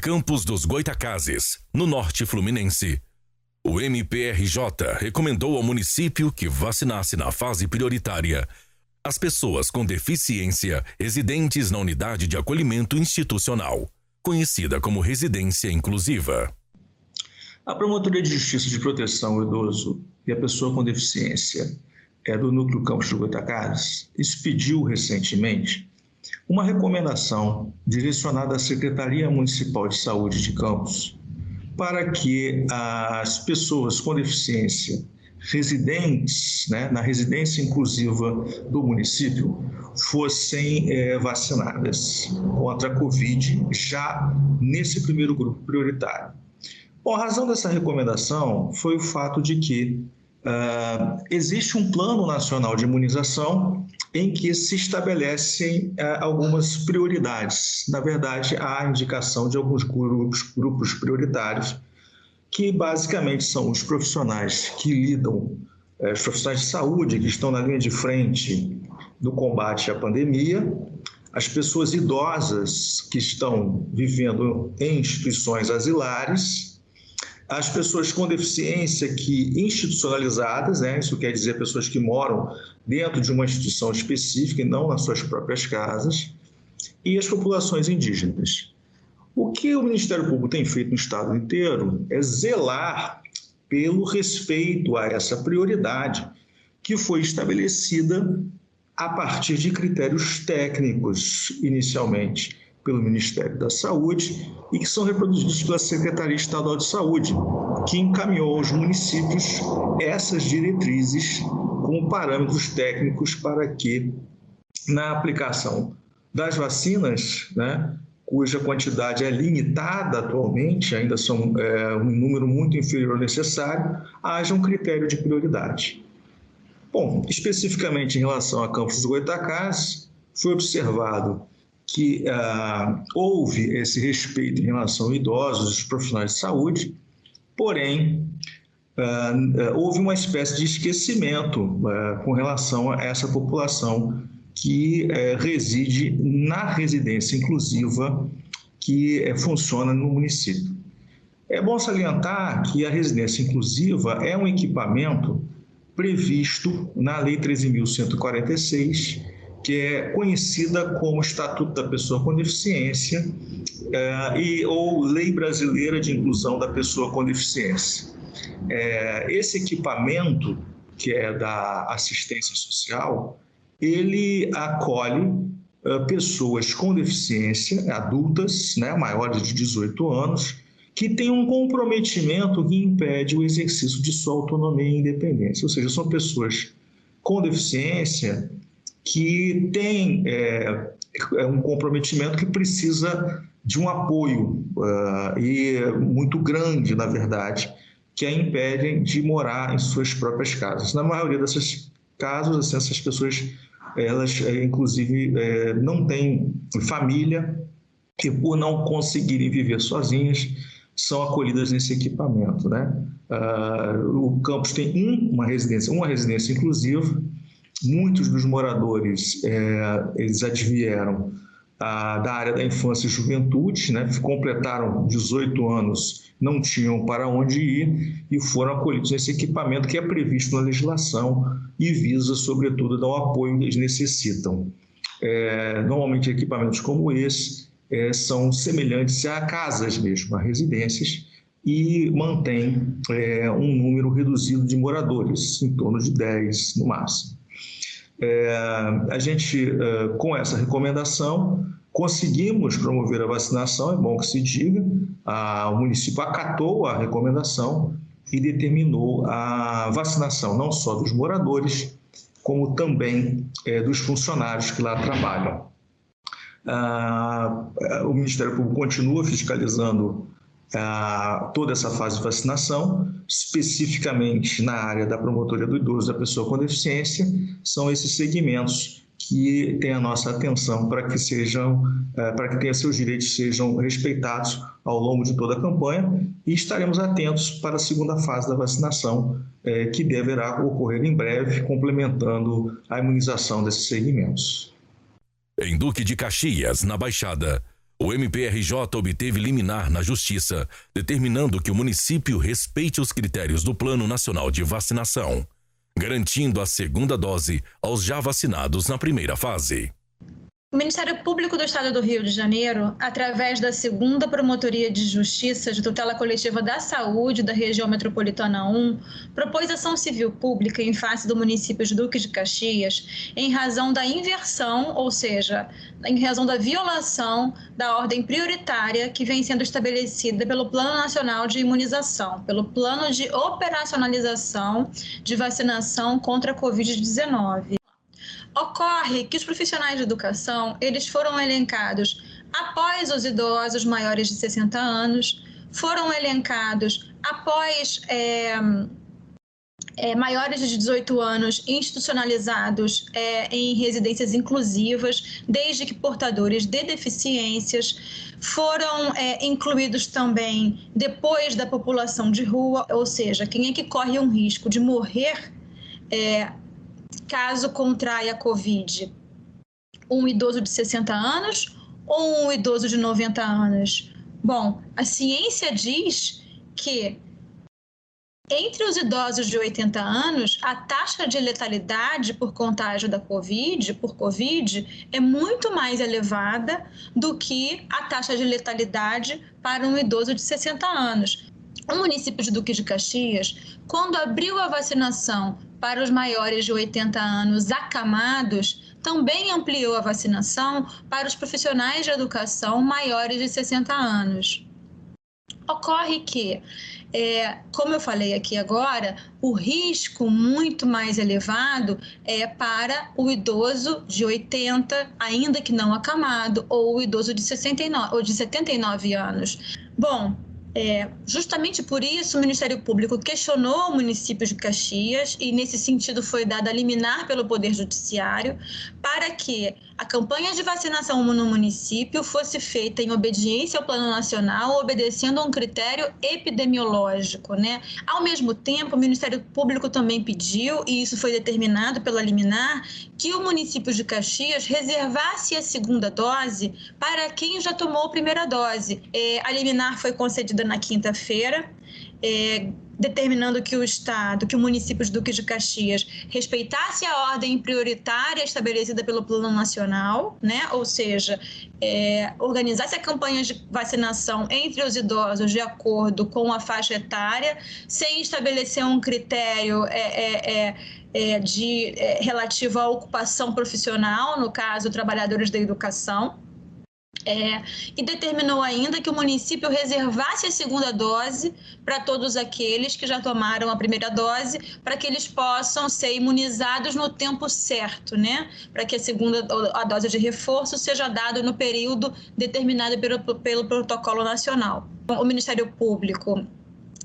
Campos dos Goitacazes, no norte fluminense. O MPRJ recomendou ao município que vacinasse na fase prioritária as pessoas com deficiência residentes na unidade de acolhimento institucional, conhecida como residência inclusiva. A Promotoria de Justiça de Proteção ao Idoso e a Pessoa com Deficiência é do Núcleo Campos de Goitacazes expediu recentemente uma recomendação direcionada à Secretaria Municipal de Saúde de Campos para que as pessoas com deficiência residentes né, na residência inclusiva do município fossem é, vacinadas contra a Covid já nesse primeiro grupo prioritário. Bom, a razão dessa recomendação foi o fato de que uh, existe um plano nacional de imunização em que se estabelecem uh, algumas prioridades. Na verdade, há indicação de alguns grupos, grupos prioritários, que basicamente são os profissionais que lidam, uh, os profissionais de saúde que estão na linha de frente do combate à pandemia, as pessoas idosas que estão vivendo em instituições asilares as pessoas com deficiência que institucionalizadas, né, isso quer dizer pessoas que moram dentro de uma instituição específica e não nas suas próprias casas, e as populações indígenas. O que o Ministério Público tem feito no estado inteiro é zelar pelo respeito a essa prioridade que foi estabelecida a partir de critérios técnicos inicialmente pelo Ministério da Saúde e que são reproduzidos pela Secretaria Estadual de Saúde, que encaminhou aos municípios essas diretrizes como parâmetros técnicos para que, na aplicação das vacinas, né, cuja quantidade é limitada atualmente, ainda são é, um número muito inferior ao necessário, haja um critério de prioridade. Bom, especificamente em relação a Campos dos Goitacás, foi observado que ah, houve esse respeito em relação a idosos, os profissionais de saúde, porém ah, ah, houve uma espécie de esquecimento ah, com relação a essa população que eh, reside na residência inclusiva que eh, funciona no município. É bom salientar que a residência inclusiva é um equipamento previsto na Lei 13.146 que é conhecida como Estatuto da Pessoa com Deficiência é, e, ou Lei Brasileira de Inclusão da Pessoa com Deficiência. É, esse equipamento, que é da assistência social, ele acolhe é, pessoas com deficiência, adultas, né, maiores de 18 anos, que têm um comprometimento que impede o exercício de sua autonomia e independência. Ou seja, são pessoas com deficiência que tem é, é, um comprometimento que precisa de um apoio uh, e muito grande, na verdade, que a impedem de morar em suas próprias casas. Na maioria desses casos, assim, essas pessoas, elas é, inclusive é, não têm família e por não conseguirem viver sozinhas, são acolhidas nesse equipamento, né? Uh, o campus tem um, uma residência, uma residência inclusiva, muitos dos moradores é, eles advieram a, da área da infância e juventude, né, completaram 18 anos, não tinham para onde ir e foram acolhidos nesse equipamento que é previsto na legislação e visa, sobretudo, dar o apoio que eles necessitam. É, normalmente, equipamentos como esse é, são semelhantes a casas mesmo, a residências, e mantém é, um número reduzido de moradores, em torno de 10 no máximo. É, a gente, é, com essa recomendação, conseguimos promover a vacinação, é bom que se diga, a, o município acatou a recomendação e determinou a vacinação não só dos moradores, como também é, dos funcionários que lá trabalham. Ah, o Ministério Público continua fiscalizando toda essa fase de vacinação, especificamente na área da promotoria do idoso da pessoa com deficiência, são esses segmentos que têm a nossa atenção para que sejam, é, para que tenha seus direitos sejam respeitados ao longo de toda a campanha e estaremos atentos para a segunda fase da vacinação, é, que deverá ocorrer em breve, complementando a imunização desses segmentos. Em Duque de Caxias, na Baixada, O MPRJ obteve liminar na Justiça, determinando que o município respeite os critérios do Plano Nacional de Vacinação, garantindo a segunda dose aos já vacinados na primeira fase. O Ministério Público do Estado do Rio de Janeiro, através da segunda Promotoria de Justiça de Tutela Coletiva da Saúde da Região Metropolitana 1, propôs ação civil pública em face do município de Duque de Caxias em razão da inversão, ou seja, em razão da violação da ordem prioritária que vem sendo estabelecida pelo Plano Nacional de Imunização, pelo Plano de Operacionalização de Vacinação contra a Covid-19. Ocorre que os profissionais de educação, eles foram elencados após os idosos maiores de 60 anos, foram elencados após é, é, maiores de 18 anos institucionalizados é, em residências inclusivas, desde que portadores de deficiências foram é, incluídos também depois da população de rua, ou seja, quem é que corre um risco de morrer caso contraia a Covid? Um idoso de 60 anos ou um idoso de 90 anos? Bom, a ciência diz que entre os idosos de 80 anos, a taxa de letalidade por contágio da Covid, por Covid, é muito mais elevada do que a taxa de letalidade para um idoso de 60 anos. O município de Duque de Caxias, quando abriu a vacinação para os maiores de 80 anos acamados, também ampliou a vacinação para os profissionais de educação maiores de 60 anos. Ocorre que, é, como eu falei aqui agora, o risco muito mais elevado é para o idoso de 80, ainda que não acamado, ou o idoso de 69 ou de 79 anos. Bom, é, justamente por isso, o Ministério Público questionou o município de Caxias e, nesse sentido, foi dada liminar pelo Poder Judiciário para que a campanha de vacinação no município fosse feita em obediência ao Plano Nacional, obedecendo a um critério epidemiológico. Né? Ao mesmo tempo, o Ministério Público também pediu, e isso foi determinado pela liminar, que o município de Caxias reservasse a segunda dose para quem já tomou a primeira dose. É, a liminar foi concedida na quinta-feira. É, determinando que o Estado, que o município de Duque de Caxias respeitasse a ordem prioritária estabelecida pelo Plano Nacional, né? ou seja, é, organizasse a campanha de vacinação entre os idosos de acordo com a faixa etária, sem estabelecer um critério é, é, é, é de é, relativo à ocupação profissional, no caso, trabalhadores da educação. É, e determinou ainda que o município reservasse a segunda dose para todos aqueles que já tomaram a primeira dose, para que eles possam ser imunizados no tempo certo, né? Para que a segunda a dose de reforço seja dada no período determinado pelo, pelo protocolo nacional. O Ministério Público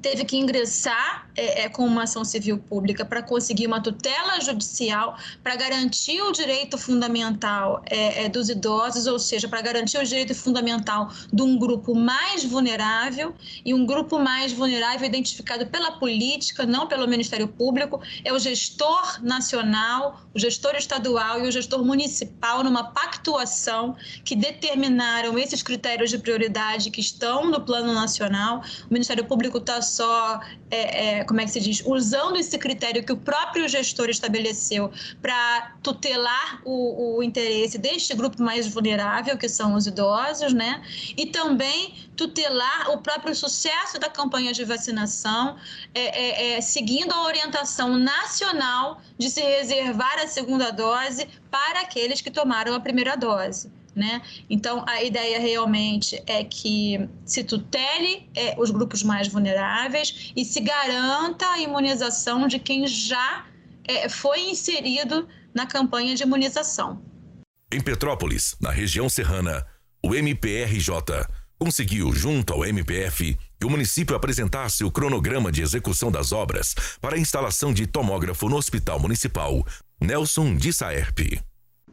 teve que ingressar é, é, com uma ação civil pública para conseguir uma tutela judicial para garantir o direito fundamental é, é, dos idosos, ou seja, para garantir o direito fundamental de um grupo mais vulnerável e um grupo mais vulnerável identificado pela política, não pelo Ministério Público, é o gestor nacional, o gestor estadual e o gestor municipal numa pactuação que determinaram esses critérios de prioridade que estão no plano nacional. O Ministério Público está só, é, é, como é que se diz, usando esse critério que o próprio gestor estabeleceu para tutelar o, o, interesse deste grupo mais vulnerável, que são os idosos, né? E também tutelar o próprio sucesso da campanha de vacinação, é, é, é seguindo a orientação nacional de se reservar a segunda dose para aqueles que tomaram a primeira dose. Né? Então, a ideia realmente é que se tutele é, os grupos mais vulneráveis e se garanta a imunização de quem já é, foi inserido na campanha de imunização. Em Petrópolis, na região serrana, o MPRJ conseguiu, junto ao MPF, que o município apresentasse o cronograma de execução das obras para a instalação de tomógrafo no Hospital Municipal Nelson de Saerpe.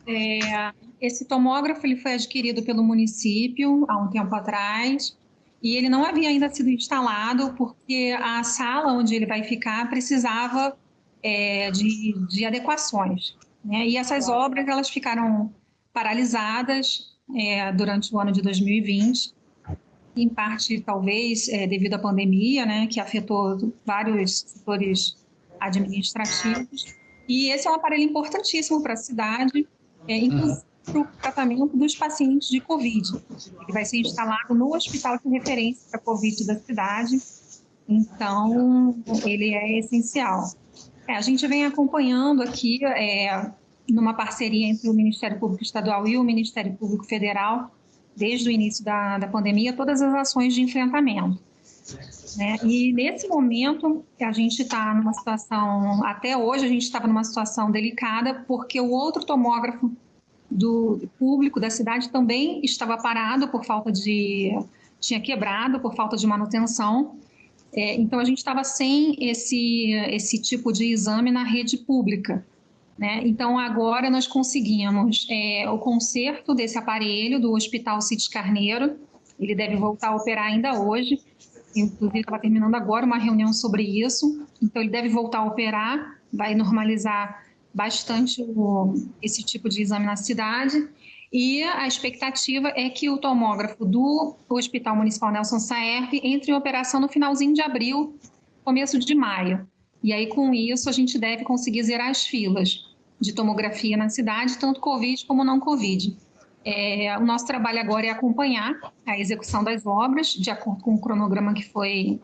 É, esse tomógrafo ele foi adquirido pelo município há um tempo atrás e ele não havia ainda sido instalado porque a sala onde ele vai ficar precisava é, de, de, adequações. Né? E essas obras elas ficaram paralisadas é, durante o ano de 2020, em parte talvez é, devido à pandemia, né, que afetou vários setores administrativos. E esse é um aparelho importantíssimo para a cidade, é, inclusive para o tratamento dos pacientes de Covid. Ele vai ser instalado no hospital de referência para Covid da cidade, então ele é essencial. É, a gente vem acompanhando aqui, é, numa parceria entre o Ministério Público Estadual e o Ministério Público Federal, desde o início da, da pandemia, todas as ações de enfrentamento. Né? E nesse momento, a gente está numa situação, até hoje, a gente estava numa situação delicada, porque o outro tomógrafo do público da cidade também estava parado por falta de. tinha quebrado por falta de manutenção. É, então, a gente estava sem esse, esse tipo de exame na rede pública. Né? Então, agora nós conseguimos é, o conserto desse aparelho do Hospital Cites Carneiro. Ele deve voltar a operar ainda hoje. Inclusive, estava terminando agora uma reunião sobre isso. Então, ele deve voltar a operar, vai normalizar bastante o, esse tipo de exame na cidade. E a expectativa é que o tomógrafo do Hospital Municipal Nelson Saerp entre em operação no finalzinho de abril, começo de maio. E aí, com isso, a gente deve conseguir zerar as filas de tomografia na cidade, tanto Covid como não Covid. É, o nosso trabalho agora é acompanhar a execução das obras, de acordo com o cronograma que foi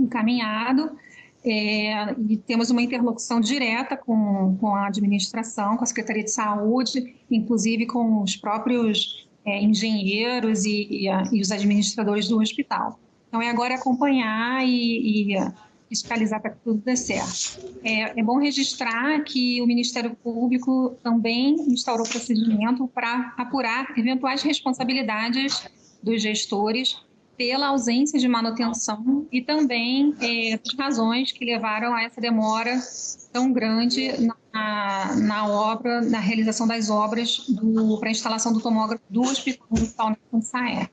encaminhado, é, e temos uma interlocução direta com, com a administração, com a Secretaria de Saúde, inclusive com os próprios é, engenheiros e, e, a, e, os administradores do hospital. Então, é agora acompanhar e, e fiscalizar para que tudo dê certo. É, é, bom registrar que o Ministério Público também instaurou procedimento para apurar eventuais responsabilidades dos gestores pela ausência de manutenção e também é, as razões que levaram a essa demora tão grande na, na obra, na realização das obras para a instalação do tomógrafo do Hospital Municipal de Saé.